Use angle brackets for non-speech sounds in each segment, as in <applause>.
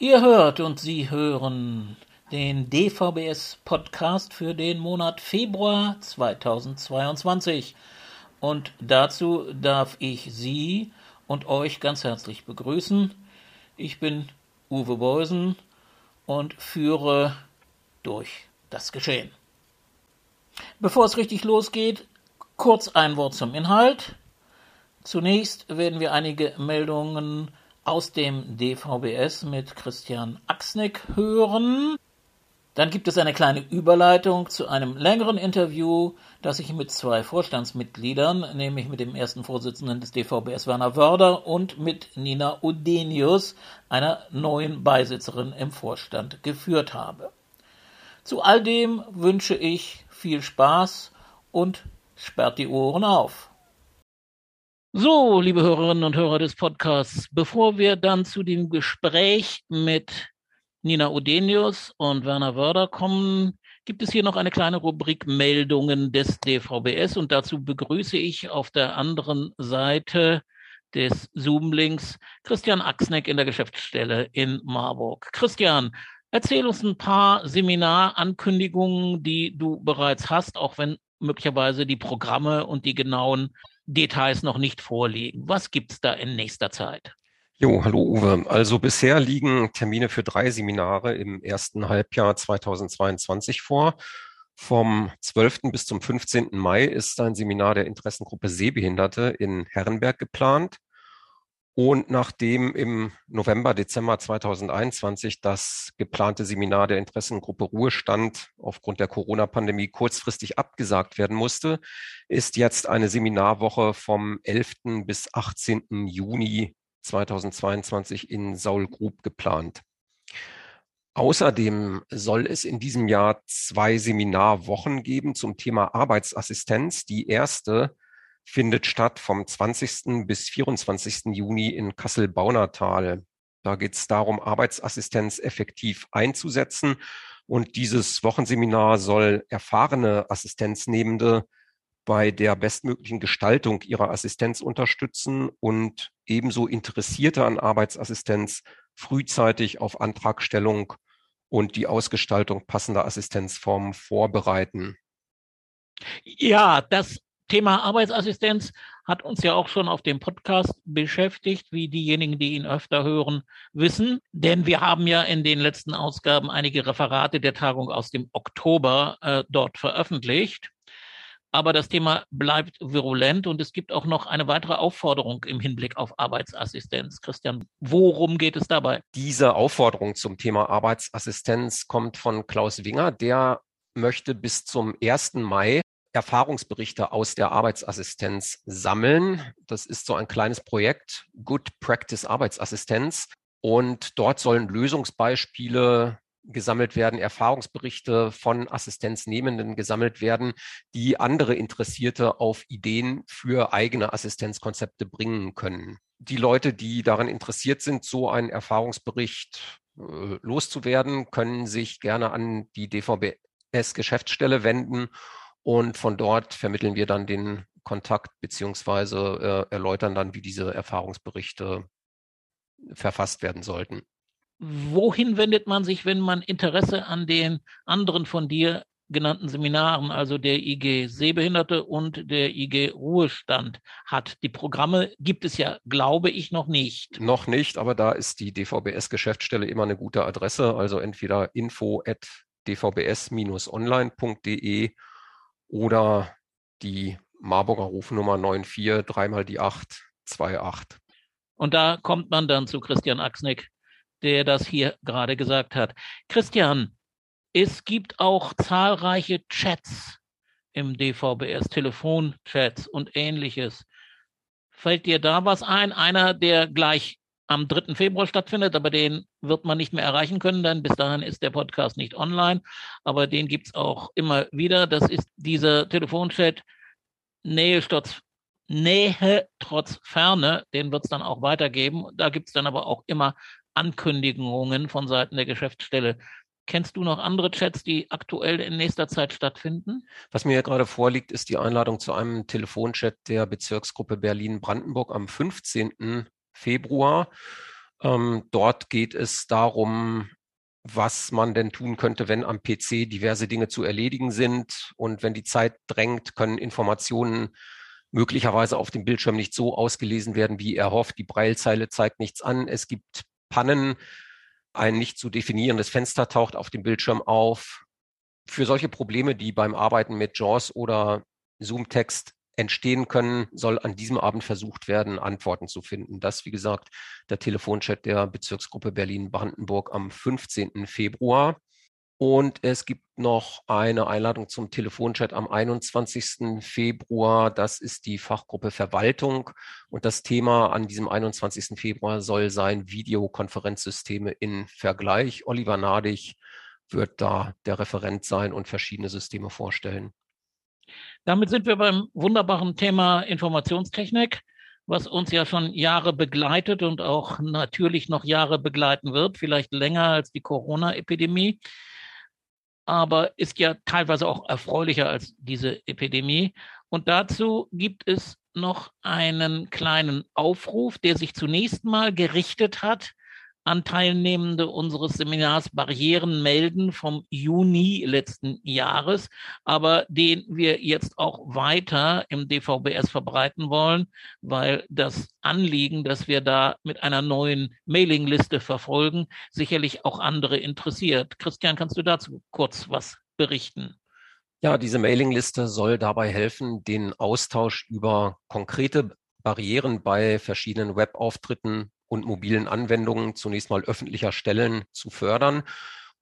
Ihr hört und Sie hören den DVBS-Podcast für den Monat Februar 2022. Und dazu darf ich Sie und euch ganz herzlich begrüßen. Ich bin Uwe Beusen und führe durch das Geschehen. Bevor es richtig losgeht, kurz ein Wort zum Inhalt. Zunächst werden wir einige Meldungen aus dem DVBS mit Christian Axnick hören. Dann gibt es eine kleine Überleitung zu einem längeren Interview, das ich mit zwei Vorstandsmitgliedern, nämlich mit dem ersten Vorsitzenden des DVBS Werner Wörder und mit Nina Odenius, einer neuen Beisitzerin im Vorstand, geführt habe. Zu all dem wünsche ich viel Spaß und sperrt die Ohren auf. So, liebe Hörerinnen und Hörer des Podcasts, bevor wir dann zu dem Gespräch mit Nina Odenius und Werner Wörder kommen, gibt es hier noch eine kleine Rubrik Meldungen des DVBS und dazu begrüße ich auf der anderen Seite des Zoom-Links Christian Axneck in der Geschäftsstelle in Marburg. Christian, erzähl uns ein paar Seminarankündigungen, die du bereits hast, auch wenn möglicherweise die Programme und die genauen Details noch nicht vorliegen. Was gibt's da in nächster Zeit? Jo, hallo Uwe. Also bisher liegen Termine für drei Seminare im ersten Halbjahr 2022 vor. Vom 12. bis zum 15. Mai ist ein Seminar der Interessengruppe Sehbehinderte in Herrenberg geplant. Und nachdem im November, Dezember 2021 das geplante Seminar der Interessengruppe Ruhestand aufgrund der Corona-Pandemie kurzfristig abgesagt werden musste, ist jetzt eine Seminarwoche vom 11. bis 18. Juni 2022 in Saulgrub geplant. Außerdem soll es in diesem Jahr zwei Seminarwochen geben zum Thema Arbeitsassistenz. Die erste findet statt vom 20. bis 24. Juni in Kassel-Baunatal. Da geht es darum, Arbeitsassistenz effektiv einzusetzen. Und dieses Wochenseminar soll erfahrene Assistenznehmende bei der bestmöglichen Gestaltung ihrer Assistenz unterstützen und ebenso Interessierte an Arbeitsassistenz frühzeitig auf Antragstellung und die Ausgestaltung passender Assistenzformen vorbereiten. Ja, das Thema Arbeitsassistenz hat uns ja auch schon auf dem Podcast beschäftigt, wie diejenigen, die ihn öfter hören, wissen. Denn wir haben ja in den letzten Ausgaben einige Referate der Tagung aus dem Oktober äh, dort veröffentlicht. Aber das Thema bleibt virulent und es gibt auch noch eine weitere Aufforderung im Hinblick auf Arbeitsassistenz. Christian, worum geht es dabei? Diese Aufforderung zum Thema Arbeitsassistenz kommt von Klaus Winger. Der möchte bis zum 1. Mai Erfahrungsberichte aus der Arbeitsassistenz sammeln. Das ist so ein kleines Projekt, Good Practice Arbeitsassistenz. Und dort sollen Lösungsbeispiele gesammelt werden, Erfahrungsberichte von Assistenznehmenden gesammelt werden, die andere Interessierte auf Ideen für eigene Assistenzkonzepte bringen können. Die Leute, die daran interessiert sind, so einen Erfahrungsbericht äh, loszuwerden, können sich gerne an die DVBS Geschäftsstelle wenden und von dort vermitteln wir dann den Kontakt beziehungsweise äh, erläutern dann, wie diese Erfahrungsberichte verfasst werden sollten. Wohin wendet man sich, wenn man Interesse an den anderen von dir genannten Seminaren, also der IG Sehbehinderte und der IG Ruhestand hat. Die Programme gibt es ja, glaube ich, noch nicht. Noch nicht, aber da ist die DVBS-Geschäftsstelle immer eine gute Adresse, also entweder info at dvbs-online.de oder die Marburger Rufnummer 94 dreimal die 8 28. Und da kommt man dann zu Christian Axnick, der das hier gerade gesagt hat. Christian, es gibt auch zahlreiche Chats im DVBS, Telefonchats und ähnliches. Fällt dir da was ein? Einer, der gleich am 3. Februar stattfindet, aber den wird man nicht mehr erreichen können, denn bis dahin ist der Podcast nicht online. Aber den gibt's auch immer wieder. Das ist dieser Telefonchat Nähe trotz, Nähe trotz Ferne. Den wird's dann auch weitergeben. Da gibt's dann aber auch immer Ankündigungen von Seiten der Geschäftsstelle. Kennst du noch andere Chats, die aktuell in nächster Zeit stattfinden? Was mir gerade vorliegt, ist die Einladung zu einem Telefonchat der Bezirksgruppe Berlin-Brandenburg am 15. Februar. Ähm, dort geht es darum, was man denn tun könnte, wenn am PC diverse Dinge zu erledigen sind. Und wenn die Zeit drängt, können Informationen möglicherweise auf dem Bildschirm nicht so ausgelesen werden, wie er hofft. Die Breilzeile zeigt nichts an. Es gibt Pannen. Ein nicht zu definierendes Fenster taucht auf dem Bildschirm auf. Für solche Probleme, die beim Arbeiten mit JAWS oder Zoom-Text entstehen können, soll an diesem Abend versucht werden, Antworten zu finden. Das, wie gesagt, der Telefonchat der Bezirksgruppe Berlin-Brandenburg am 15. Februar. Und es gibt noch eine Einladung zum Telefonchat am 21. Februar. Das ist die Fachgruppe Verwaltung. Und das Thema an diesem 21. Februar soll sein Videokonferenzsysteme in Vergleich. Oliver Nadig wird da der Referent sein und verschiedene Systeme vorstellen. Damit sind wir beim wunderbaren Thema Informationstechnik, was uns ja schon Jahre begleitet und auch natürlich noch Jahre begleiten wird, vielleicht länger als die Corona-Epidemie, aber ist ja teilweise auch erfreulicher als diese Epidemie. Und dazu gibt es noch einen kleinen Aufruf, der sich zunächst mal gerichtet hat an Teilnehmende unseres Seminars Barrieren melden vom Juni letzten Jahres, aber den wir jetzt auch weiter im DVBS verbreiten wollen, weil das Anliegen, das wir da mit einer neuen Mailingliste verfolgen, sicherlich auch andere interessiert. Christian, kannst du dazu kurz was berichten? Ja, diese Mailingliste soll dabei helfen, den Austausch über konkrete Barrieren bei verschiedenen Webauftritten und mobilen Anwendungen zunächst mal öffentlicher Stellen zu fördern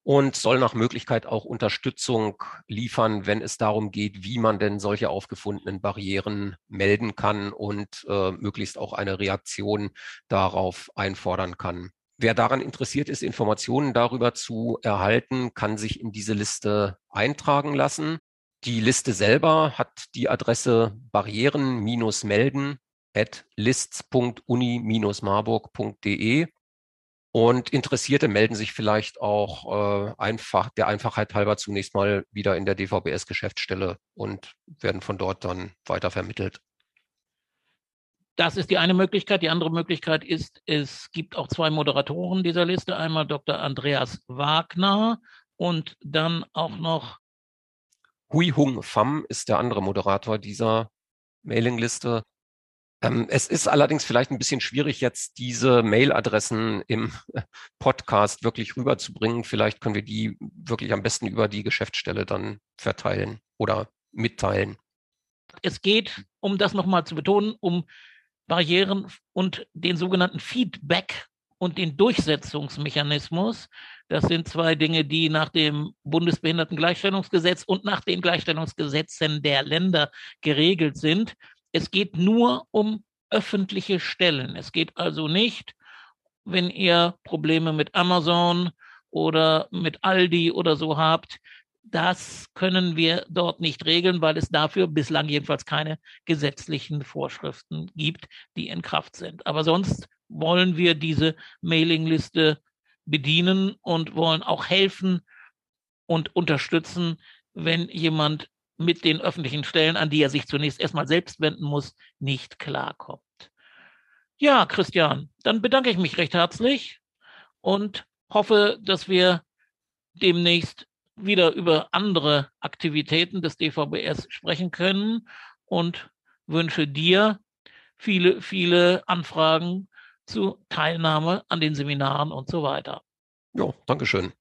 und soll nach Möglichkeit auch Unterstützung liefern, wenn es darum geht, wie man denn solche aufgefundenen Barrieren melden kann und äh, möglichst auch eine Reaktion darauf einfordern kann. Wer daran interessiert ist, Informationen darüber zu erhalten, kann sich in diese Liste eintragen lassen. Die Liste selber hat die Adresse barrieren-melden at lists.uni-marburg.de. Und Interessierte melden sich vielleicht auch äh, einfach der Einfachheit halber zunächst mal wieder in der DVBS-Geschäftsstelle und werden von dort dann weiter vermittelt. Das ist die eine Möglichkeit. Die andere Möglichkeit ist, es gibt auch zwei Moderatoren dieser Liste. Einmal Dr. Andreas Wagner und dann auch noch Hui Hung Pham ist der andere Moderator dieser Mailingliste. Ähm, es ist allerdings vielleicht ein bisschen schwierig, jetzt diese Mailadressen im <laughs> Podcast wirklich rüberzubringen. Vielleicht können wir die wirklich am besten über die Geschäftsstelle dann verteilen oder mitteilen. Es geht, um das nochmal zu betonen, um Barrieren und den sogenannten Feedback und den Durchsetzungsmechanismus. Das sind zwei Dinge, die nach dem Bundesbehindertengleichstellungsgesetz und nach den Gleichstellungsgesetzen der Länder geregelt sind. Es geht nur um öffentliche Stellen. Es geht also nicht, wenn ihr Probleme mit Amazon oder mit Aldi oder so habt, das können wir dort nicht regeln, weil es dafür bislang jedenfalls keine gesetzlichen Vorschriften gibt, die in Kraft sind. Aber sonst wollen wir diese Mailingliste bedienen und wollen auch helfen und unterstützen, wenn jemand mit den öffentlichen Stellen, an die er sich zunächst erstmal selbst wenden muss, nicht klarkommt. Ja, Christian, dann bedanke ich mich recht herzlich und hoffe, dass wir demnächst wieder über andere Aktivitäten des DVBS sprechen können und wünsche dir viele, viele Anfragen zu Teilnahme an den Seminaren und so weiter. Ja, Dankeschön.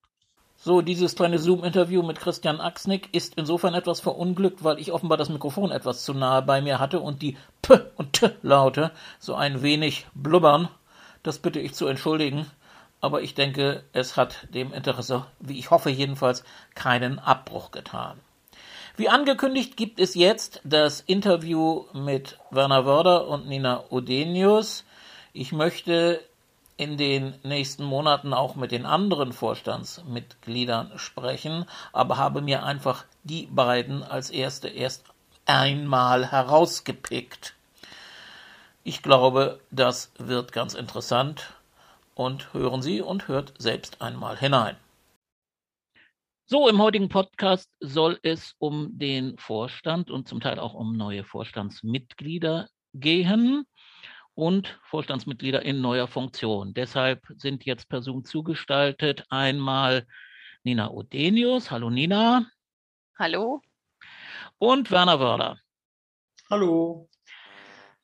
So, dieses kleine Zoom-Interview mit Christian Axnick ist insofern etwas verunglückt, weil ich offenbar das Mikrofon etwas zu nahe bei mir hatte und die P und T Laute so ein wenig blubbern. Das bitte ich zu entschuldigen. Aber ich denke, es hat dem Interesse, wie ich hoffe jedenfalls, keinen Abbruch getan. Wie angekündigt gibt es jetzt das Interview mit Werner Wörder und Nina Odenius. Ich möchte in den nächsten Monaten auch mit den anderen Vorstandsmitgliedern sprechen, aber habe mir einfach die beiden als erste erst einmal herausgepickt. Ich glaube, das wird ganz interessant und hören Sie und hört selbst einmal hinein. So, im heutigen Podcast soll es um den Vorstand und zum Teil auch um neue Vorstandsmitglieder gehen. Und Vorstandsmitglieder in neuer Funktion. Deshalb sind jetzt per Zoom zugestaltet einmal Nina Odenius. Hallo Nina. Hallo. Und Werner Wörder. Hallo.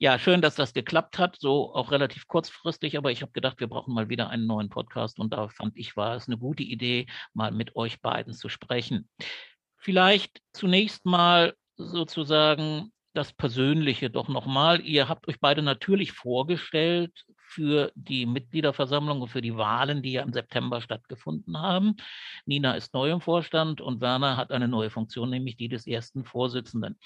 Ja, schön, dass das geklappt hat, so auch relativ kurzfristig, aber ich habe gedacht, wir brauchen mal wieder einen neuen Podcast und da fand ich, war es eine gute Idee, mal mit euch beiden zu sprechen. Vielleicht zunächst mal sozusagen das Persönliche doch nochmal. Ihr habt euch beide natürlich vorgestellt für die Mitgliederversammlung und für die Wahlen, die ja im September stattgefunden haben. Nina ist neu im Vorstand und Werner hat eine neue Funktion, nämlich die des ersten Vorsitzenden.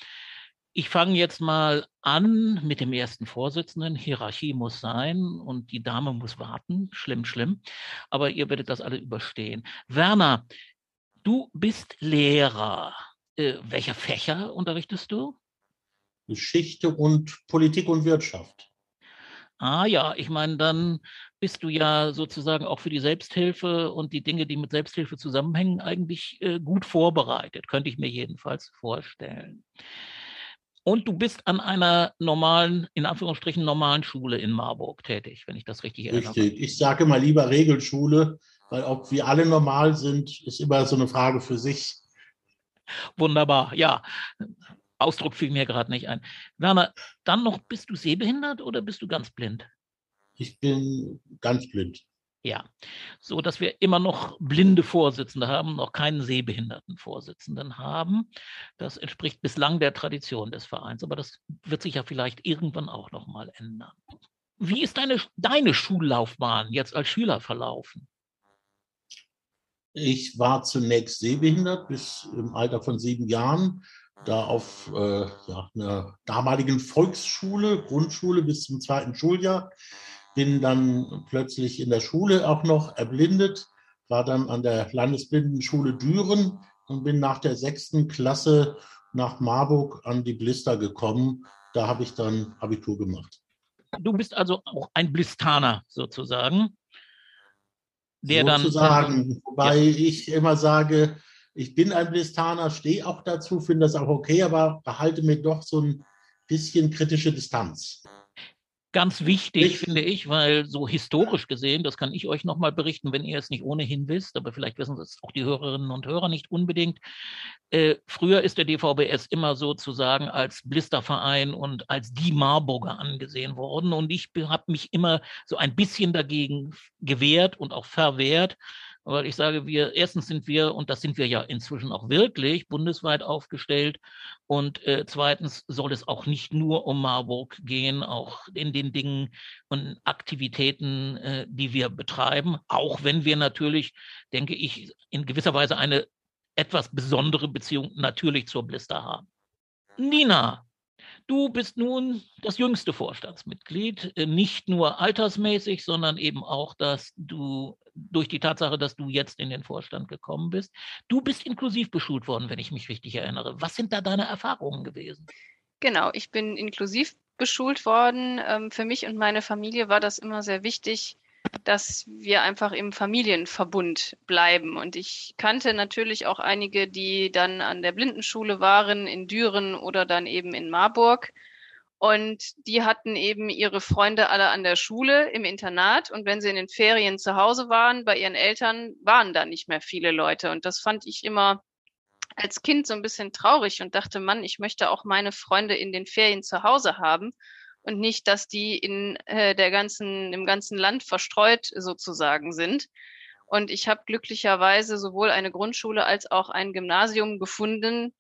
Ich fange jetzt mal an mit dem ersten Vorsitzenden. Hierarchie muss sein und die Dame muss warten. Schlimm, schlimm. Aber ihr werdet das alle überstehen. Werner, du bist Lehrer. Äh, welche Fächer unterrichtest du? Geschichte und Politik und Wirtschaft. Ah ja, ich meine, dann bist du ja sozusagen auch für die Selbsthilfe und die Dinge, die mit Selbsthilfe zusammenhängen, eigentlich äh, gut vorbereitet, könnte ich mir jedenfalls vorstellen. Und du bist an einer normalen, in Anführungsstrichen normalen Schule in Marburg tätig, wenn ich das richtig erinnere. Richtig. Ich sage mal lieber Regelschule, weil ob wir alle normal sind, ist immer so eine Frage für sich. Wunderbar, ja. Ausdruck fiel mir gerade nicht ein. Werner, dann noch, bist du sehbehindert oder bist du ganz blind? Ich bin ganz blind. Ja, so dass wir immer noch blinde Vorsitzende haben, noch keinen sehbehinderten Vorsitzenden haben. Das entspricht bislang der Tradition des Vereins, aber das wird sich ja vielleicht irgendwann auch noch mal ändern. Wie ist deine, deine Schullaufbahn jetzt als Schüler verlaufen? Ich war zunächst sehbehindert bis im Alter von sieben Jahren, da auf äh, ja, einer damaligen Volksschule, Grundschule bis zum zweiten Schuljahr bin dann plötzlich in der Schule auch noch erblindet, war dann an der Landesblindenschule Düren und bin nach der sechsten Klasse nach Marburg an die Blister gekommen. Da habe ich dann Abitur gemacht. Du bist also auch ein Blistaner sozusagen. Der sozusagen, dann, wobei ja. ich immer sage, ich bin ein Blistaner, stehe auch dazu, finde das auch okay, aber behalte mir doch so ein bisschen kritische Distanz. Ganz wichtig, ich, finde ich, weil so historisch gesehen, das kann ich euch nochmal berichten, wenn ihr es nicht ohnehin wisst, aber vielleicht wissen es auch die Hörerinnen und Hörer nicht unbedingt. Äh, früher ist der DVBS immer sozusagen als Blisterverein und als die Marburger angesehen worden. Und ich habe mich immer so ein bisschen dagegen gewehrt und auch verwehrt, weil ich sage, wir, erstens sind wir, und das sind wir ja inzwischen auch wirklich, bundesweit aufgestellt. Und äh, zweitens soll es auch nicht nur um Marburg gehen, auch in den Dingen und Aktivitäten, äh, die wir betreiben, auch wenn wir natürlich, denke ich, in gewisser Weise eine etwas besondere Beziehung natürlich zur Blister haben. Nina, Du bist nun das jüngste Vorstandsmitglied, äh, nicht nur altersmäßig, sondern eben auch, dass du durch die Tatsache, dass du jetzt in den Vorstand gekommen bist. Du bist inklusiv beschult worden, wenn ich mich richtig erinnere. Was sind da deine Erfahrungen gewesen? Genau, ich bin inklusiv beschult worden. Ähm, für mich und meine Familie war das immer sehr wichtig, dass wir einfach im Familienverbund bleiben. Und ich kannte natürlich auch einige, die dann an der Blindenschule waren, in Düren oder dann eben in Marburg. Und die hatten eben ihre Freunde alle an der Schule im Internat. Und wenn sie in den Ferien zu Hause waren, bei ihren Eltern, waren da nicht mehr viele Leute. Und das fand ich immer als Kind so ein bisschen traurig und dachte, Mann, ich möchte auch meine Freunde in den Ferien zu Hause haben und nicht, dass die in äh, der ganzen, im ganzen Land verstreut sozusagen sind. Und ich habe glücklicherweise sowohl eine Grundschule als auch ein Gymnasium gefunden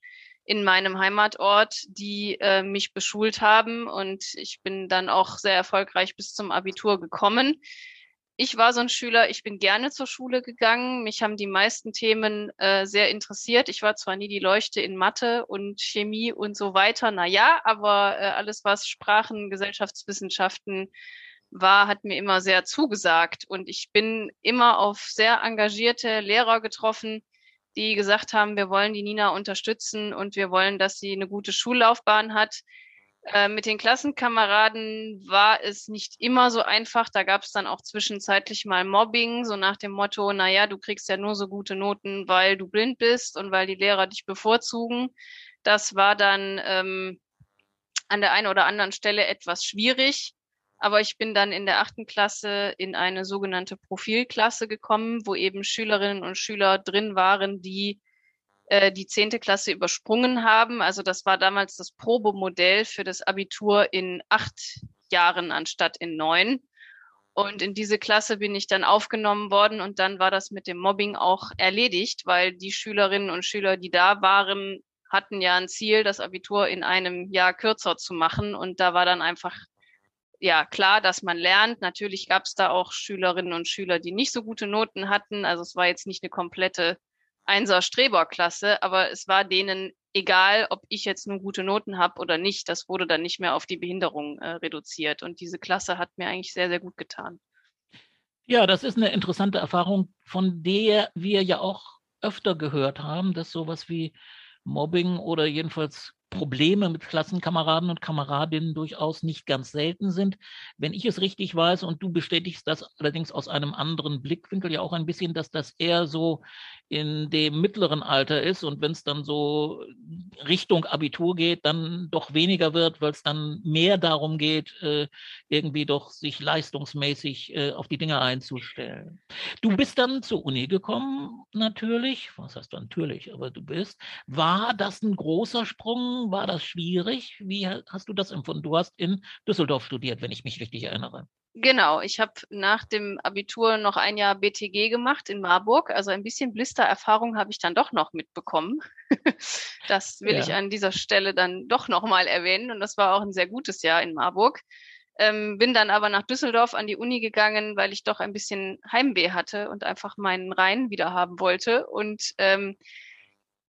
in meinem Heimatort, die äh, mich beschult haben. Und ich bin dann auch sehr erfolgreich bis zum Abitur gekommen ich war so ein Schüler, ich bin gerne zur Schule gegangen. Mich haben die meisten Themen äh, sehr interessiert. Ich war zwar nie die Leuchte in Mathe und Chemie und so weiter, na ja, aber äh, alles, was Sprachen, Gesellschaftswissenschaften war, hat mir immer sehr zugesagt. Und ich bin immer auf sehr engagierte Lehrer getroffen, die gesagt haben, wir wollen die Nina unterstützen und wir wollen, dass sie eine gute Schullaufbahn hat. Äh, mit den Klassenkameraden war es nicht immer so einfach. Da gab es dann auch zwischenzeitlich mal Mobbing, so nach dem Motto, naja, du kriegst ja nur so gute Noten, weil du blind bist und weil die Lehrer dich bevorzugen. Das war dann ähm, an der einen oder anderen Stelle etwas schwierig. Aber ich bin dann in der achten Klasse in eine sogenannte Profilklasse gekommen, wo eben Schülerinnen und Schüler drin waren, die äh, die zehnte Klasse übersprungen haben. Also das war damals das Probemodell für das Abitur in acht Jahren anstatt in neun. Und in diese Klasse bin ich dann aufgenommen worden und dann war das mit dem Mobbing auch erledigt, weil die Schülerinnen und Schüler, die da waren, hatten ja ein Ziel, das Abitur in einem Jahr kürzer zu machen. Und da war dann einfach ja klar, dass man lernt. Natürlich gab es da auch Schülerinnen und Schüler, die nicht so gute Noten hatten. Also es war jetzt nicht eine komplette Einser-Streber-Klasse, aber es war denen egal, ob ich jetzt nur gute Noten habe oder nicht. Das wurde dann nicht mehr auf die Behinderung äh, reduziert. Und diese Klasse hat mir eigentlich sehr, sehr gut getan. Ja, das ist eine interessante Erfahrung, von der wir ja auch öfter gehört haben, dass sowas wie Mobbing oder jedenfalls Probleme mit Klassenkameraden und Kameradinnen durchaus nicht ganz selten sind. Wenn ich es richtig weiß und du bestätigst das allerdings aus einem anderen Blickwinkel ja auch ein bisschen, dass das eher so in dem mittleren Alter ist und wenn es dann so Richtung Abitur geht, dann doch weniger wird, weil es dann mehr darum geht, äh, irgendwie doch sich leistungsmäßig äh, auf die Dinge einzustellen. Du bist dann zur Uni gekommen, natürlich. Was heißt natürlich, aber du bist. War das ein großer Sprung? War das schwierig? Wie hast du das empfunden? Du hast in Düsseldorf studiert, wenn ich mich richtig erinnere. Genau, ich habe nach dem Abitur noch ein Jahr BTG gemacht in Marburg. Also ein bisschen Blister-Erfahrung habe ich dann doch noch mitbekommen. <laughs> das will ja. ich an dieser Stelle dann doch nochmal erwähnen. Und das war auch ein sehr gutes Jahr in Marburg. Ähm, bin dann aber nach Düsseldorf an die Uni gegangen, weil ich doch ein bisschen Heimweh hatte und einfach meinen Rhein wieder haben wollte. Und ähm,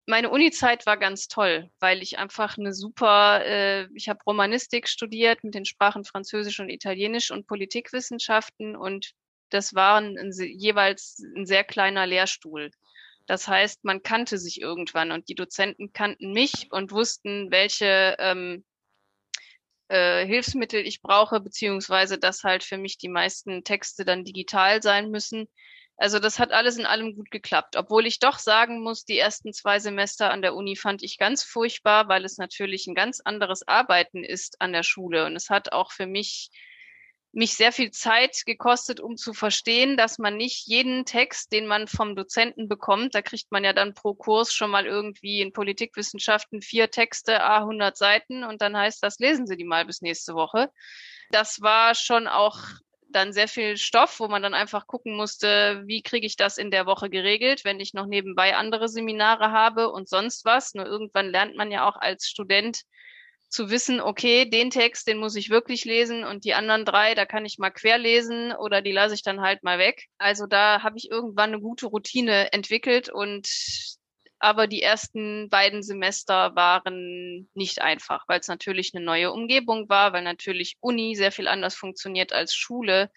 meine Uni-Zeit war ganz toll, weil ich einfach eine super, äh, ich habe Romanistik studiert mit den Sprachen Französisch und Italienisch und Politikwissenschaften und das war ein, ein, jeweils ein sehr kleiner Lehrstuhl. Das heißt, man kannte sich irgendwann und die Dozenten kannten mich und wussten, welche ähm, äh, Hilfsmittel ich brauche, beziehungsweise dass halt für mich die meisten Texte dann digital sein müssen. Also das hat alles in allem gut geklappt, obwohl ich doch sagen muss, die ersten zwei Semester an der Uni fand ich ganz furchtbar, weil es natürlich ein ganz anderes Arbeiten ist an der Schule und es hat auch für mich mich sehr viel Zeit gekostet, um zu verstehen, dass man nicht jeden Text, den man vom Dozenten bekommt, da kriegt man ja dann pro Kurs schon mal irgendwie in Politikwissenschaften vier Texte, a 100 Seiten und dann heißt das, lesen Sie die mal bis nächste Woche. Das war schon auch dann sehr viel Stoff, wo man dann einfach gucken musste, wie kriege ich das in der Woche geregelt, wenn ich noch nebenbei andere Seminare habe und sonst was. Nur irgendwann lernt man ja auch als Student zu wissen, okay, den Text, den muss ich wirklich lesen und die anderen drei, da kann ich mal querlesen oder die lasse ich dann halt mal weg. Also da habe ich irgendwann eine gute Routine entwickelt und aber die ersten beiden Semester waren nicht einfach, weil es natürlich eine neue Umgebung war, weil natürlich Uni sehr viel anders funktioniert als Schule.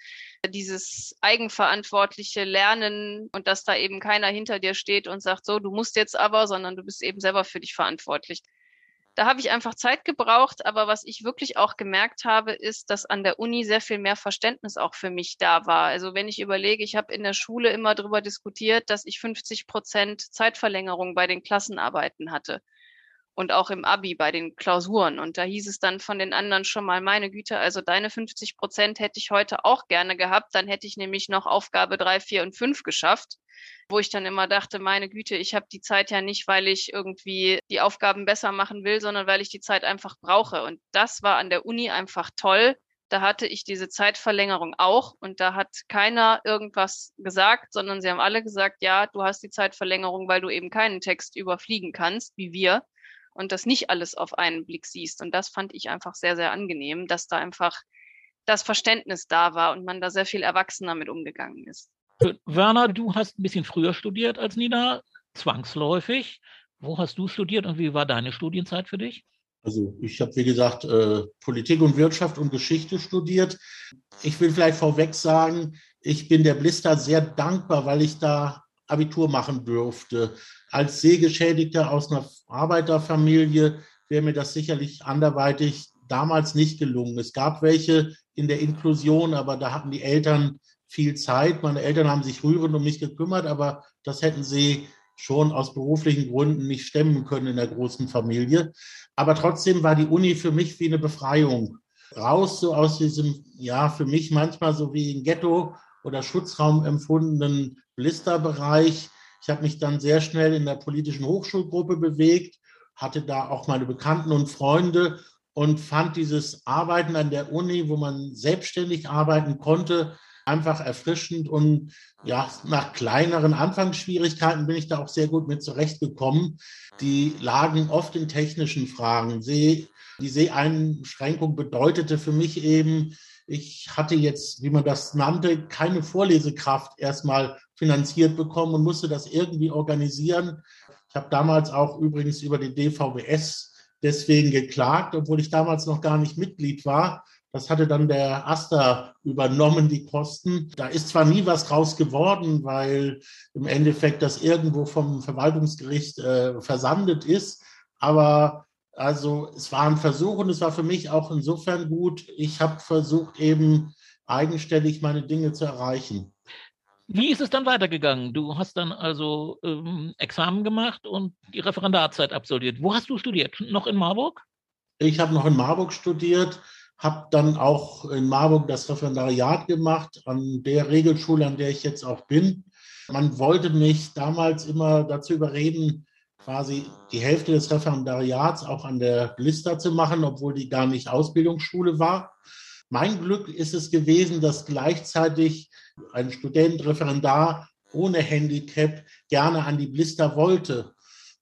Dieses eigenverantwortliche Lernen und dass da eben keiner hinter dir steht und sagt, so, du musst jetzt aber, sondern du bist eben selber für dich verantwortlich da habe ich einfach Zeit gebraucht, aber was ich wirklich auch gemerkt habe, ist, dass an der Uni sehr viel mehr Verständnis auch für mich da war. Also wenn ich überlege, ich habe in der Schule immer darüber diskutiert, dass ich 50 Prozent Zeitverlängerung bei den Klassenarbeiten hatte und auch im Abi bei den Klausuren. Und da hieß es dann von den anderen schon mal, meine Güte, also deine 50 Prozent hätte ich heute auch gerne gehabt, dann hätte ich nämlich noch Aufgabe drei, vier und fünf geschafft wo ich dann immer dachte, meine Güte, ich habe die Zeit ja nicht, weil ich irgendwie die Aufgaben besser machen will, sondern weil ich die Zeit einfach brauche. Und das war an der Uni einfach toll. Da hatte ich diese Zeitverlängerung auch und da hat keiner irgendwas gesagt, sondern sie haben alle gesagt, ja, du hast die Zeitverlängerung, weil du eben keinen Text überfliegen kannst, wie wir, und das nicht alles auf einen Blick siehst. Und das fand ich einfach sehr, sehr angenehm, dass da einfach das Verständnis da war und man da sehr viel erwachsener mit umgegangen ist. Werner, du hast ein bisschen früher studiert als Nina, zwangsläufig. Wo hast du studiert und wie war deine Studienzeit für dich? Also ich habe, wie gesagt, äh, Politik und Wirtschaft und Geschichte studiert. Ich will vielleicht vorweg sagen, ich bin der Blister sehr dankbar, weil ich da Abitur machen durfte. Als Sehgeschädigter aus einer Arbeiterfamilie wäre mir das sicherlich anderweitig damals nicht gelungen. Es gab welche in der Inklusion, aber da hatten die Eltern viel Zeit. Meine Eltern haben sich rührend um mich gekümmert, aber das hätten sie schon aus beruflichen Gründen nicht stemmen können in der großen Familie. Aber trotzdem war die Uni für mich wie eine Befreiung. raus so aus diesem, ja, für mich manchmal so wie ein Ghetto oder Schutzraum empfundenen Blisterbereich. Ich habe mich dann sehr schnell in der politischen Hochschulgruppe bewegt, hatte da auch meine Bekannten und Freunde und fand dieses Arbeiten an der Uni, wo man selbstständig arbeiten konnte, einfach erfrischend und ja, nach kleineren Anfangsschwierigkeiten bin ich da auch sehr gut mit zurechtgekommen. Die lagen oft in technischen Fragen. Die Seheinschränkung bedeutete für mich eben, ich hatte jetzt, wie man das nannte, keine Vorlesekraft erstmal finanziert bekommen und musste das irgendwie organisieren. Ich habe damals auch übrigens über die DVBS deswegen geklagt, obwohl ich damals noch gar nicht Mitglied war. Das hatte dann der Aster übernommen, die Kosten. Da ist zwar nie was draus geworden, weil im Endeffekt das irgendwo vom Verwaltungsgericht äh, versandet ist, aber also es war ein Versuch und es war für mich auch insofern gut. Ich habe versucht, eben eigenständig meine Dinge zu erreichen. Wie ist es dann weitergegangen? Du hast dann also ähm, Examen gemacht und die Referendarzeit absolviert. Wo hast du studiert? Noch in Marburg? Ich habe noch in Marburg studiert, habe dann auch in Marburg das Referendariat gemacht an der Regelschule, an der ich jetzt auch bin. Man wollte mich damals immer dazu überreden, quasi die Hälfte des Referendariats auch an der Blister zu machen, obwohl die gar nicht Ausbildungsschule war. Mein Glück ist es gewesen, dass gleichzeitig ein Student, Referendar ohne Handicap gerne an die Blister wollte.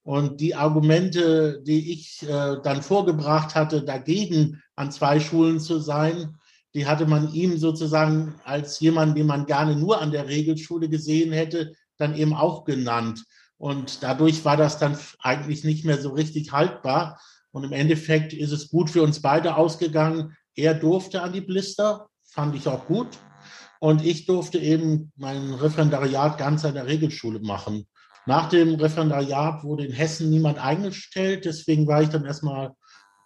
Und die Argumente, die ich äh, dann vorgebracht hatte, dagegen an zwei Schulen zu sein, die hatte man ihm sozusagen als jemand, den man gerne nur an der Regelschule gesehen hätte, dann eben auch genannt. Und dadurch war das dann eigentlich nicht mehr so richtig haltbar. Und im Endeffekt ist es gut für uns beide ausgegangen. Er durfte an die Blister, fand ich auch gut. Und ich durfte eben mein Referendariat ganz an der Regelschule machen. Nach dem Referendariat wurde in Hessen niemand eingestellt. Deswegen war ich dann erstmal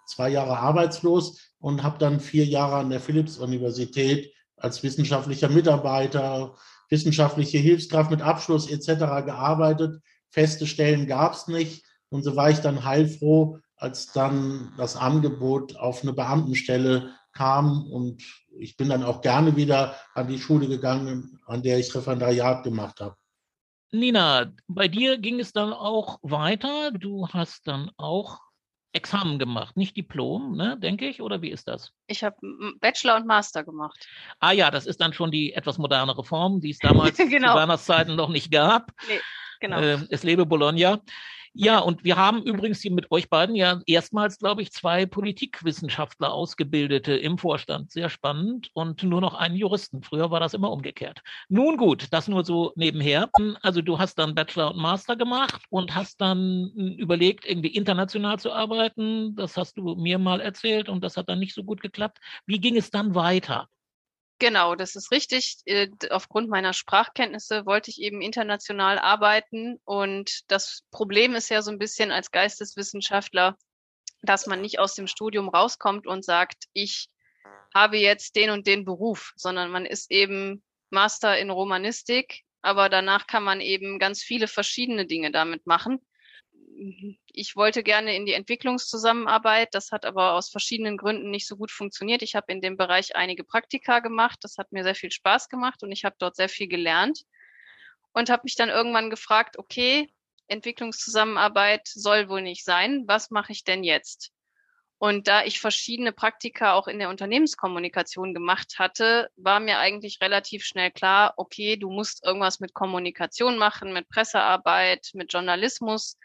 zwei Jahre arbeitslos und habe dann vier Jahre an der Philipps-Universität als wissenschaftlicher Mitarbeiter, wissenschaftliche Hilfskraft mit Abschluss etc. gearbeitet. Feste Stellen gab es nicht. Und so war ich dann heilfroh, als dann das Angebot auf eine Beamtenstelle kam. Und ich bin dann auch gerne wieder an die Schule gegangen, an der ich Referendariat gemacht habe. Nina, bei dir ging es dann auch weiter. Du hast dann auch Examen gemacht, nicht Diplom, ne, denke ich, oder wie ist das? Ich habe Bachelor und Master gemacht. Ah ja, das ist dann schon die etwas modernere Form, die es damals <laughs> genau. zu Weihnachtszeiten noch nicht gab. Nee. Genau. Äh, es lebe Bologna. Ja, und wir haben übrigens hier mit euch beiden ja erstmals, glaube ich, zwei Politikwissenschaftler ausgebildete im Vorstand. Sehr spannend. Und nur noch einen Juristen. Früher war das immer umgekehrt. Nun gut, das nur so nebenher. Also du hast dann Bachelor und Master gemacht und hast dann überlegt, irgendwie international zu arbeiten. Das hast du mir mal erzählt und das hat dann nicht so gut geklappt. Wie ging es dann weiter? Genau, das ist richtig. Äh, aufgrund meiner Sprachkenntnisse wollte ich eben international arbeiten. Und das Problem ist ja so ein bisschen als Geisteswissenschaftler, dass man nicht aus dem Studium rauskommt und sagt, ich habe jetzt den und den Beruf, sondern man ist eben Master in Romanistik, aber danach kann man eben ganz viele verschiedene Dinge damit machen ich wollte gerne in die Entwicklungszusammenarbeit. Das hat aber aus verschiedenen Gründen nicht so gut funktioniert. Ich habe in dem Bereich einige Praktika gemacht. Das hat mir sehr viel Spaß gemacht und ich habe dort sehr viel gelernt und habe mich dann irgendwann gefragt, okay, Entwicklungszusammenarbeit soll wohl nicht sein. Was mache ich denn jetzt? Und da ich verschiedene Praktika auch in der Unternehmenskommunikation gemacht hatte, war mir eigentlich relativ schnell klar, okay, du musst irgendwas mit Kommunikation machen, mit Pressearbeit, mit Journalismus.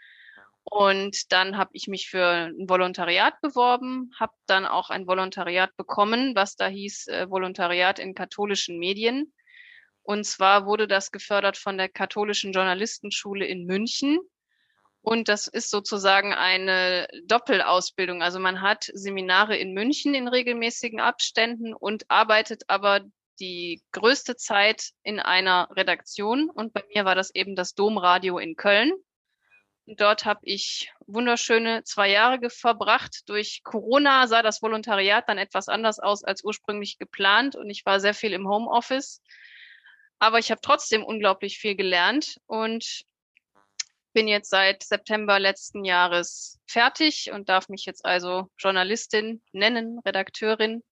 Und dann habe ich mich für ein Volontariat beworben, habe dann auch ein Volontariat bekommen, was da hieß äh, Volontariat in katholischen Medien. Und zwar wurde das gefördert von der katholischen Journalistenschule in München. Und das ist sozusagen eine Doppelausbildung. Also man hat Seminare in München in regelmäßigen Abständen und arbeitet aber die größte Zeit in einer Redaktion. Und bei mir war das eben das Domradio in Köln. Dort habe ich wunderschöne zwei Jahre verbracht. Durch Corona sah das Volontariat dann etwas anders aus als ursprünglich geplant und ich war sehr viel im Homeoffice. Aber ich habe trotzdem unglaublich viel gelernt und bin jetzt seit September letzten Jahres fertig und darf mich jetzt also Journalistin nennen, Redakteurin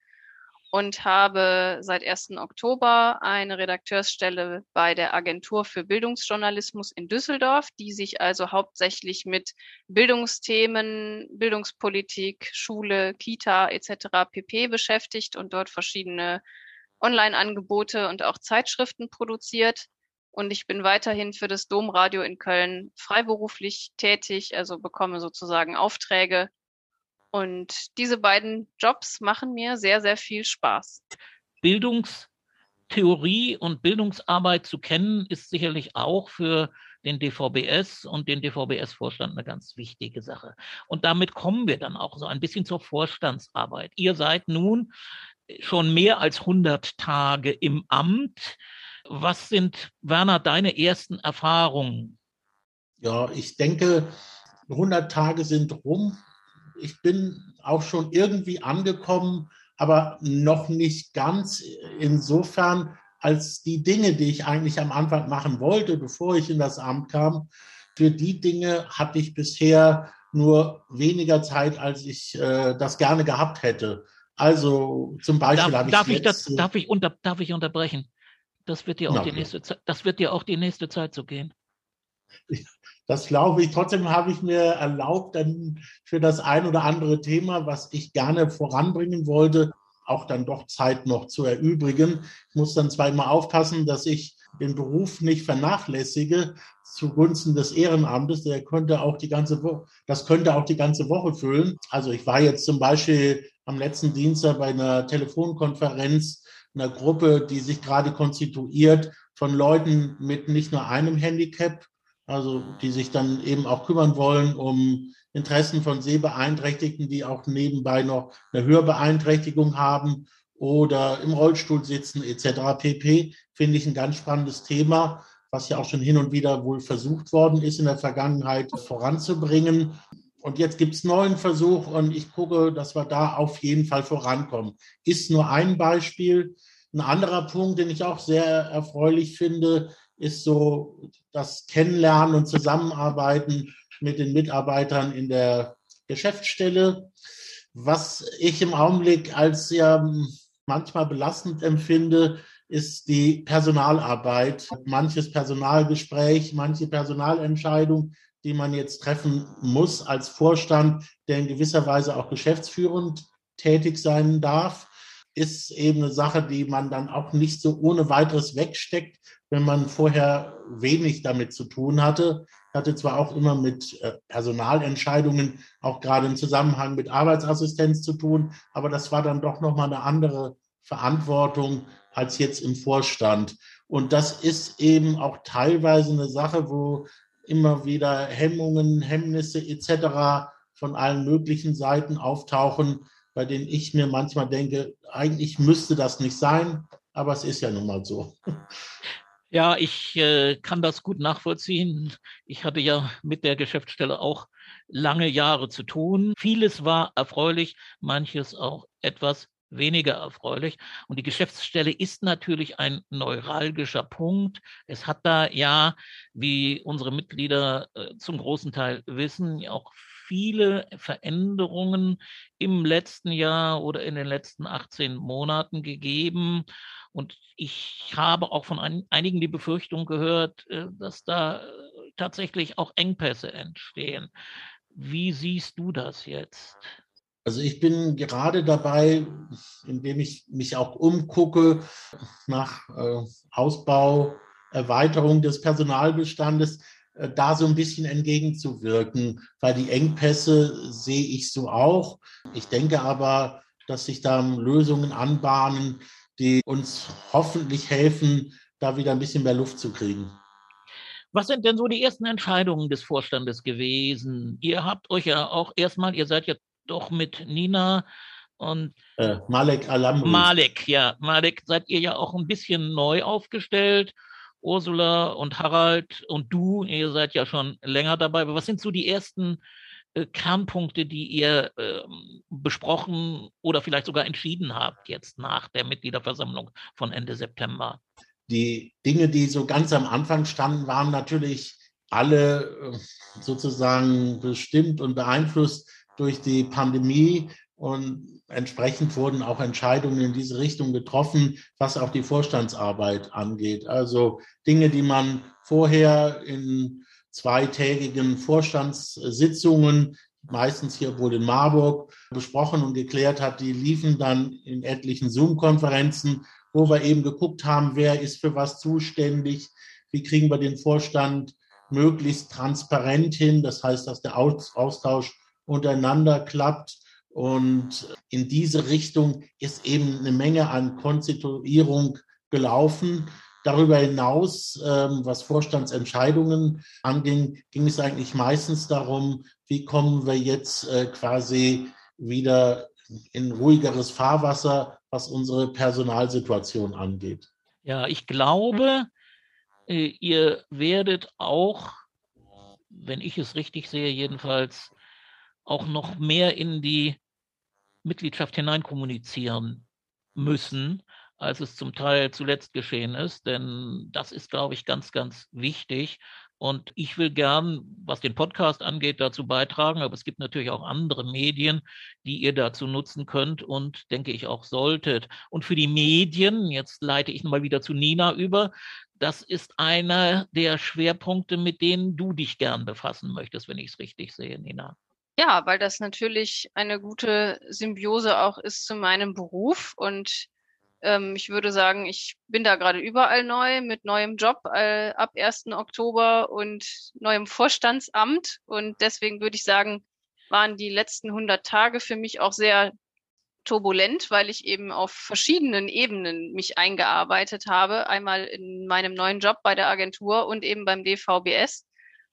und habe seit 1. Oktober eine Redakteursstelle bei der Agentur für Bildungsjournalismus in Düsseldorf, die sich also hauptsächlich mit Bildungsthemen, Bildungspolitik, Schule, Kita etc. pp beschäftigt und dort verschiedene Online-Angebote und auch Zeitschriften produziert. Und ich bin weiterhin für das Domradio in Köln freiberuflich tätig, also bekomme sozusagen Aufträge und diese beiden Jobs machen mir sehr, sehr viel Spaß. Bildungstheorie und Bildungsarbeit zu kennen, ist sicherlich auch für den DVBS und den DVBS-Vorstand eine ganz wichtige Sache. Und damit kommen wir dann auch so ein bisschen zur Vorstandsarbeit. Ihr seid nun schon mehr als 100 Tage im Amt. Was sind, Werner, deine ersten Erfahrungen? Ja, ich denke, 100 Tage sind rum ich bin auch schon irgendwie angekommen, aber noch nicht ganz insofern, als die Dinge, die ich eigentlich am Anfang machen wollte, bevor ich in das Amt kam, für die Dinge hatte ich bisher nur weniger Zeit, als ich äh, das gerne gehabt hätte. Also zum Beispiel darf, habe ich. Darf ich, das, darf, ich unter, darf ich unterbrechen? Das wird dir auch, die nächste, das wird dir auch die nächste Zeit so gehen. Das glaube ich. Trotzdem habe ich mir erlaubt, dann für das ein oder andere Thema, was ich gerne voranbringen wollte, auch dann doch Zeit noch zu erübrigen. Ich muss dann zwar immer aufpassen, dass ich den Beruf nicht vernachlässige zugunsten des Ehrenamtes. Der könnte auch die ganze Woche, das könnte auch die ganze Woche füllen. Also ich war jetzt zum Beispiel am letzten Dienstag bei einer Telefonkonferenz einer Gruppe, die sich gerade konstituiert von Leuten mit nicht nur einem Handicap, also die sich dann eben auch kümmern wollen um Interessen von Sehbeeinträchtigten, die auch nebenbei noch eine Hörbeeinträchtigung haben oder im Rollstuhl sitzen etc. pp. Finde ich ein ganz spannendes Thema, was ja auch schon hin und wieder wohl versucht worden ist in der Vergangenheit voranzubringen. Und jetzt gibt es neuen Versuch und ich gucke, dass wir da auf jeden Fall vorankommen. Ist nur ein Beispiel. Ein anderer Punkt, den ich auch sehr erfreulich finde, ist so das Kennenlernen und Zusammenarbeiten mit den Mitarbeitern in der Geschäftsstelle. Was ich im Augenblick als sehr manchmal belastend empfinde, ist die Personalarbeit. Manches Personalgespräch, manche Personalentscheidung, die man jetzt treffen muss als Vorstand, der in gewisser Weise auch geschäftsführend tätig sein darf, ist eben eine Sache, die man dann auch nicht so ohne weiteres wegsteckt, wenn man vorher wenig damit zu tun hatte. Hatte zwar auch immer mit äh, Personalentscheidungen, auch gerade im Zusammenhang mit Arbeitsassistenz zu tun, aber das war dann doch nochmal eine andere Verantwortung als jetzt im Vorstand. Und das ist eben auch teilweise eine Sache, wo immer wieder Hemmungen, Hemmnisse etc. von allen möglichen Seiten auftauchen, bei denen ich mir manchmal denke, eigentlich müsste das nicht sein, aber es ist ja nun mal so. Ja, ich äh, kann das gut nachvollziehen. Ich hatte ja mit der Geschäftsstelle auch lange Jahre zu tun. Vieles war erfreulich, manches auch etwas weniger erfreulich. Und die Geschäftsstelle ist natürlich ein neuralgischer Punkt. Es hat da ja, wie unsere Mitglieder äh, zum großen Teil wissen, auch viele Veränderungen im letzten Jahr oder in den letzten 18 Monaten gegeben. Und ich habe auch von ein, einigen die Befürchtung gehört, äh, dass da äh, tatsächlich auch Engpässe entstehen. Wie siehst du das jetzt? Also ich bin gerade dabei, indem ich mich auch umgucke nach äh, Ausbau, Erweiterung des Personalbestandes, da so ein bisschen entgegenzuwirken, weil die Engpässe sehe ich so auch. Ich denke aber, dass sich da Lösungen anbahnen, die uns hoffentlich helfen, da wieder ein bisschen mehr Luft zu kriegen. Was sind denn so die ersten Entscheidungen des Vorstandes gewesen? Ihr habt euch ja auch erstmal, ihr seid ja doch mit Nina und äh, Malek Alamri. Malek, ja, Malek seid ihr ja auch ein bisschen neu aufgestellt. Ursula und Harald und du, ihr seid ja schon länger dabei. Aber was sind so die ersten äh, Kernpunkte, die ihr äh, besprochen oder vielleicht sogar entschieden habt jetzt nach der Mitgliederversammlung von Ende September? Die Dinge, die so ganz am Anfang standen, waren natürlich alle äh, sozusagen bestimmt und beeinflusst durch die Pandemie Und entsprechend wurden auch Entscheidungen in diese Richtung getroffen, was auch die Vorstandsarbeit angeht. Also Dinge, die man vorher in zweitägigen Vorstandssitzungen, meistens hier wohl in Marburg, besprochen und geklärt hat, die liefen dann in etlichen Zoom-Konferenzen, wo wir eben geguckt haben, wer ist für was zuständig, wie kriegen wir den Vorstand möglichst transparent hin, das heißt, dass der Austausch untereinander klappt. Und in diese Richtung ist eben eine Menge an Konstituierung gelaufen. Darüber hinaus, ähm, was Vorstandsentscheidungen anging, ging es eigentlich meistens darum, wie kommen wir jetzt äh, quasi wieder in ruhigeres Fahrwasser, was unsere Personalsituation angeht. Ja, ich glaube, äh, ihr werdet auch, wenn ich es richtig sehe, jedenfalls auch noch mehr in die Mitgliedschaft hineinkommunizieren müssen, als es zum Teil zuletzt geschehen ist. Denn das ist, glaube ich, ganz, ganz wichtig. Und ich will gern, was den Podcast angeht, dazu beitragen. Aber es gibt natürlich auch andere Medien, die ihr dazu nutzen könnt und denke ich auch solltet. Und für die Medien, jetzt leite ich mal wieder zu Nina über. Das ist einer der Schwerpunkte, mit denen du dich gern befassen möchtest, wenn ich es richtig sehe, Nina. Ja, weil das natürlich eine gute Symbiose auch ist zu meinem Beruf. Und ähm, ich würde sagen, ich bin da gerade überall neu mit neuem Job äh, ab 1. Oktober und neuem Vorstandsamt. Und deswegen würde ich sagen, waren die letzten 100 Tage für mich auch sehr turbulent, weil ich eben auf verschiedenen Ebenen mich eingearbeitet habe. Einmal in meinem neuen Job bei der Agentur und eben beim DVBS.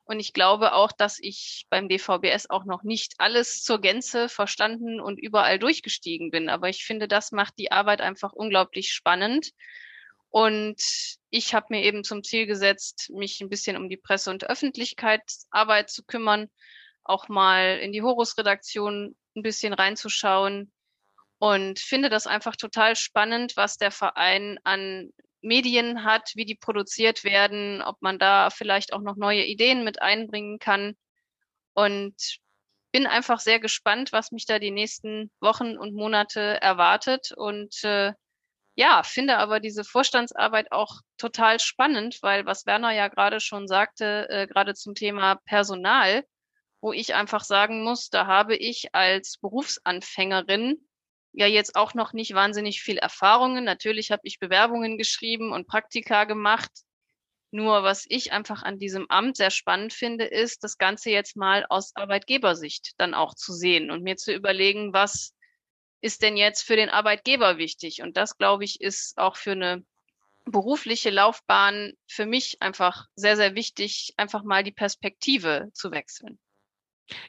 Und ich glaube auch, dass ich beim DVBS auch noch nicht alles zur Gänze verstanden und überall durchgestiegen bin. Aber ich finde, das macht die Arbeit einfach unglaublich spannend. Und ich habe mir eben zum Ziel gesetzt, mich ein bisschen um die Presse- und Öffentlichkeitsarbeit zu kümmern, auch mal in die Horus-Redaktion ein bisschen reinzuschauen und finde das einfach total spannend, was der Verein an Medien hat, wie die produziert werden, ob man da vielleicht auch noch neue Ideen mit einbringen kann. Und bin einfach sehr gespannt, was mich da die nächsten Wochen und Monate erwartet. Und äh, ja, finde aber diese Vorstandsarbeit auch total spannend, weil was Werner ja gerade schon sagte, äh, gerade zum Thema Personal, wo ich einfach sagen muss, da habe ich als Berufsanfängerin ja jetzt auch noch nicht wahnsinnig viel Erfahrungen. Natürlich habe ich Bewerbungen geschrieben und Praktika gemacht. Nur was ich einfach an diesem Amt sehr spannend finde, ist, das Ganze jetzt mal aus Arbeitgebersicht dann auch zu sehen und mir zu überlegen, was ist denn jetzt für den Arbeitgeber wichtig? Und das, glaube ich, ist auch für eine berufliche Laufbahn für mich einfach sehr, sehr wichtig, einfach mal die Perspektive zu wechseln.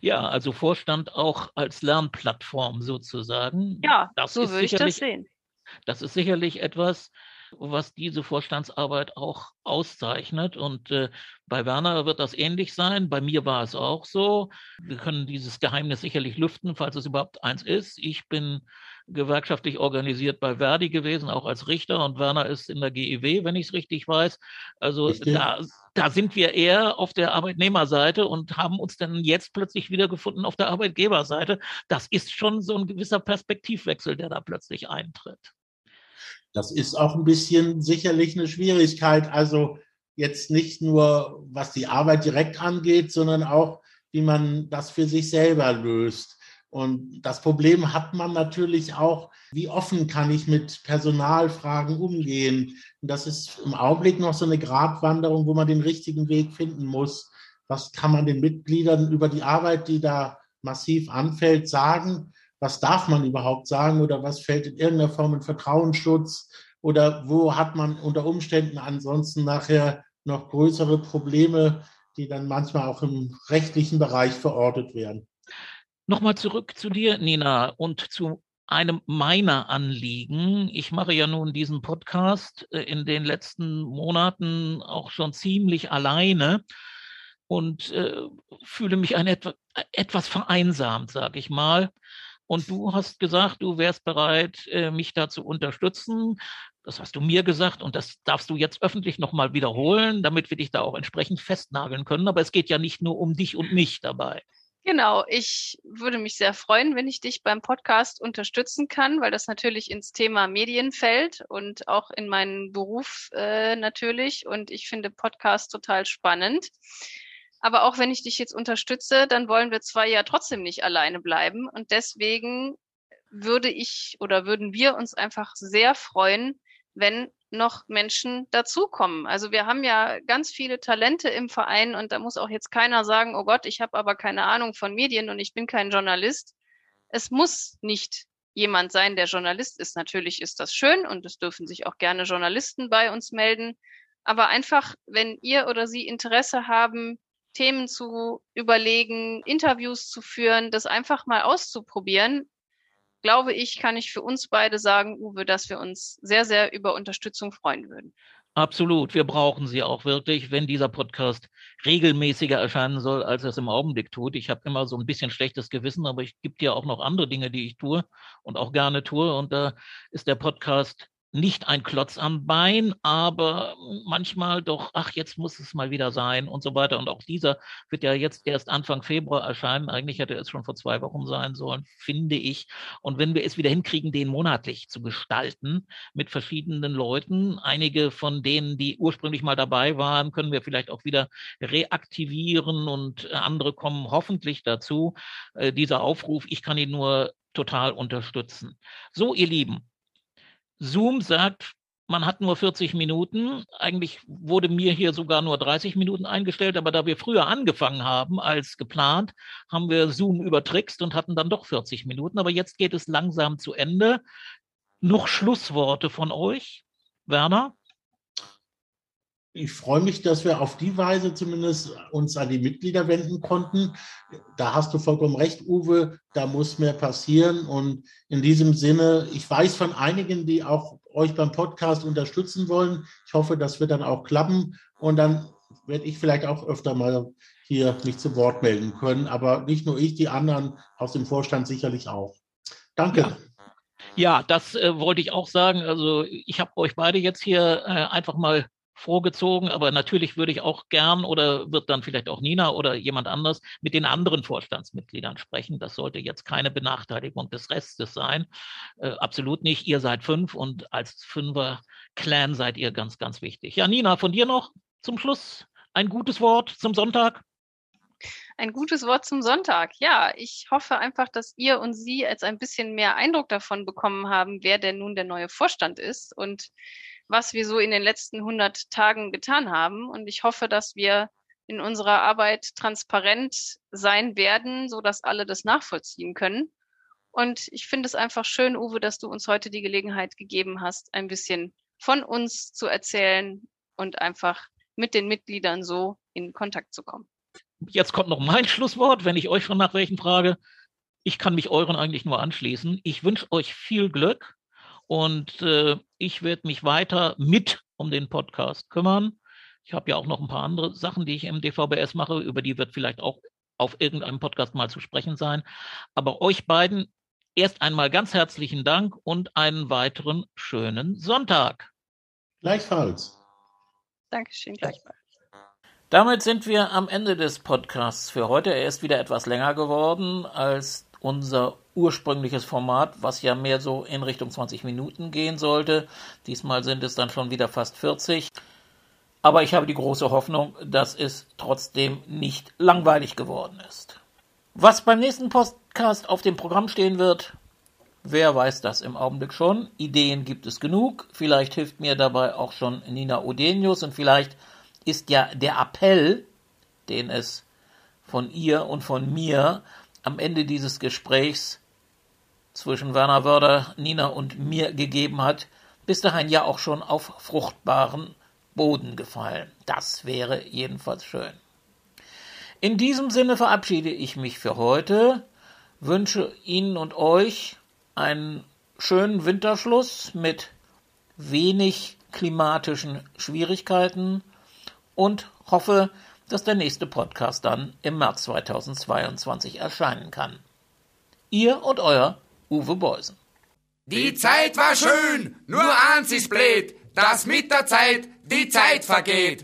Ja, also Vorstand auch als Lernplattform sozusagen. Ja, das so würde ich das sehen. Das ist sicherlich etwas, was diese Vorstandsarbeit auch auszeichnet. Und äh, bei Werner wird das ähnlich sein. Bei mir war es auch so. Wir können dieses Geheimnis sicherlich lüften, falls es überhaupt eins ist. Ich bin gewerkschaftlich organisiert bei Verdi gewesen, auch als Richter. Und Werner ist in der GEW, wenn ich es richtig weiß. Also da, da sind wir eher auf der Arbeitnehmerseite und haben uns dann jetzt plötzlich wiedergefunden auf der Arbeitgeberseite. Das ist schon so ein gewisser Perspektivwechsel, der da plötzlich eintritt. Das ist auch ein bisschen sicherlich eine Schwierigkeit. Also jetzt nicht nur, was die Arbeit direkt angeht, sondern auch, wie man das für sich selber löst. Und das Problem hat man natürlich auch, wie offen kann ich mit Personalfragen umgehen? Und das ist im Augenblick noch so eine Gratwanderung, wo man den richtigen Weg finden muss. Was kann man den Mitgliedern über die Arbeit, die da massiv anfällt, sagen? Was darf man überhaupt sagen oder was fällt in irgendeiner Form in Vertrauensschutz? Oder wo hat man unter Umständen ansonsten nachher noch größere Probleme, die dann manchmal auch im rechtlichen Bereich verortet werden? Nochmal zurück zu dir, Nina, und zu einem meiner Anliegen. Ich mache ja nun diesen Podcast äh, in den letzten Monaten auch schon ziemlich alleine und äh, fühle mich ein etwa, etwas vereinsamt, sage ich mal. Und du hast gesagt, du wärst bereit, äh, mich da zu unterstützen. Das hast du mir gesagt und das darfst du jetzt öffentlich nochmal wiederholen, damit wir dich da auch entsprechend festnageln können. Aber es geht ja nicht nur um dich und mich dabei. Genau, ich würde mich sehr freuen, wenn ich dich beim Podcast unterstützen kann, weil das natürlich ins Thema Medien fällt und auch in meinen Beruf äh, natürlich. Und ich finde Podcast total spannend. Aber auch wenn ich dich jetzt unterstütze, dann wollen wir zwei ja trotzdem nicht alleine bleiben. Und deswegen würde ich oder würden wir uns einfach sehr freuen, wenn noch Menschen dazukommen. Also wir haben ja ganz viele Talente im Verein und da muss auch jetzt keiner sagen, oh Gott, ich habe aber keine Ahnung von Medien und ich bin kein Journalist. Es muss nicht jemand sein, der Journalist ist. Natürlich ist das schön und es dürfen sich auch gerne Journalisten bei uns melden. Aber einfach, wenn ihr oder sie Interesse haben, Themen zu überlegen, Interviews zu führen, das einfach mal auszuprobieren, glaube ich, kann ich für uns beide sagen, Uwe, dass wir uns sehr, sehr über Unterstützung freuen würden. Absolut, wir brauchen sie auch wirklich, wenn dieser Podcast regelmäßiger erscheinen soll, als es im Augenblick tut. Ich habe immer so ein bisschen schlechtes Gewissen, aber es gibt ja auch noch andere Dinge, die ich tue und auch gerne tue. Und da ist der Podcast nicht ein Klotz am Bein, aber manchmal doch, ach, jetzt muss es mal wieder sein und so weiter. Und auch dieser wird ja jetzt erst Anfang Februar erscheinen. Eigentlich hätte es schon vor zwei Wochen sein sollen, finde ich. Und wenn wir es wieder hinkriegen, den monatlich zu gestalten mit verschiedenen Leuten, einige von denen, die ursprünglich mal dabei waren, können wir vielleicht auch wieder reaktivieren und andere kommen hoffentlich dazu. Äh, dieser Aufruf, ich kann ihn nur total unterstützen. So, ihr Lieben, Zoom sagt, man hat nur 40 Minuten. Eigentlich wurde mir hier sogar nur 30 Minuten eingestellt, aber da wir früher angefangen haben als geplant, haben wir Zoom übertrickst und hatten dann doch 40 Minuten. Aber jetzt geht es langsam zu Ende. Noch Schlussworte von euch, Werner? Ich freue mich, dass wir auf die Weise zumindest uns an die Mitglieder wenden konnten. Da hast du vollkommen recht, Uwe, da muss mehr passieren. Und in diesem Sinne, ich weiß von einigen, die auch euch beim Podcast unterstützen wollen. Ich hoffe, das wird dann auch klappen. Und dann werde ich vielleicht auch öfter mal hier mich zu Wort melden können. Aber nicht nur ich, die anderen aus dem Vorstand sicherlich auch. Danke. Ja. Ja, das äh, wollte ich auch sagen. Also ich habe euch beide jetzt hier äh, einfach mal vorgezogen, aber natürlich würde ich auch gern oder wird dann vielleicht auch Nina oder jemand anders mit den anderen Vorstandsmitgliedern sprechen. Das sollte jetzt keine Benachteiligung des Restes sein. Äh, absolut nicht. Ihr seid fünf und als Fünfer-Clan seid ihr ganz, ganz wichtig. Ja, Nina, von dir noch zum Schluss ein gutes Wort zum Sonntag. Ein gutes Wort zum Sonntag. Ja, ich hoffe einfach, dass ihr und Sie jetzt ein bisschen mehr Eindruck davon bekommen haben, wer denn nun der neue Vorstand ist und was wir so in den letzten 100 Tagen getan haben. Und ich hoffe, dass wir in unserer Arbeit transparent sein werden, so dass alle das nachvollziehen können. Und ich finde es einfach schön, Uwe, dass du uns heute die Gelegenheit gegeben hast, ein bisschen von uns zu erzählen und einfach mit den Mitgliedern so in Kontakt zu kommen. Jetzt kommt noch mein <laughs> Schlusswort, wenn ich euch schon nach welchen frage. Ich kann mich euren eigentlich nur anschließen. Ich wünsche euch viel Glück und äh, ich werde mich weiter mit um den Podcast kümmern. Ich habe ja auch noch ein paar andere Sachen, die ich im DVBS mache, über die wird vielleicht auch auf irgendeinem Podcast mal zu sprechen sein. Aber euch beiden erst einmal ganz herzlichen Dank und einen weiteren schönen Sonntag. Gleichfalls. Dankeschön, gleichfalls. Damit sind wir am Ende des Podcasts für heute. Er ist wieder etwas länger geworden als unser ursprüngliches Format, was ja mehr so in Richtung 20 Minuten gehen sollte. Diesmal sind es dann schon wieder fast 40. Aber ich habe die große Hoffnung, dass es trotzdem nicht langweilig geworden ist. Was beim nächsten Podcast auf dem Programm stehen wird, wer weiß das im Augenblick schon. Ideen gibt es genug. Vielleicht hilft mir dabei auch schon Nina Odenius und vielleicht ist ja der Appell, den es von ihr und von mir am Ende dieses Gesprächs zwischen Werner Wörder, Nina und mir gegeben hat, bis dahin ja auch schon auf fruchtbaren Boden gefallen. Das wäre jedenfalls schön. In diesem Sinne verabschiede ich mich für heute, wünsche Ihnen und euch einen schönen Winterschluss mit wenig klimatischen Schwierigkeiten und hoffe, dass der nächste Podcast dann im März 2022 erscheinen kann. Ihr und euer Uwe Beusen. Die Zeit war schön, nur eins ist blöd, dass mit der Zeit die Zeit vergeht.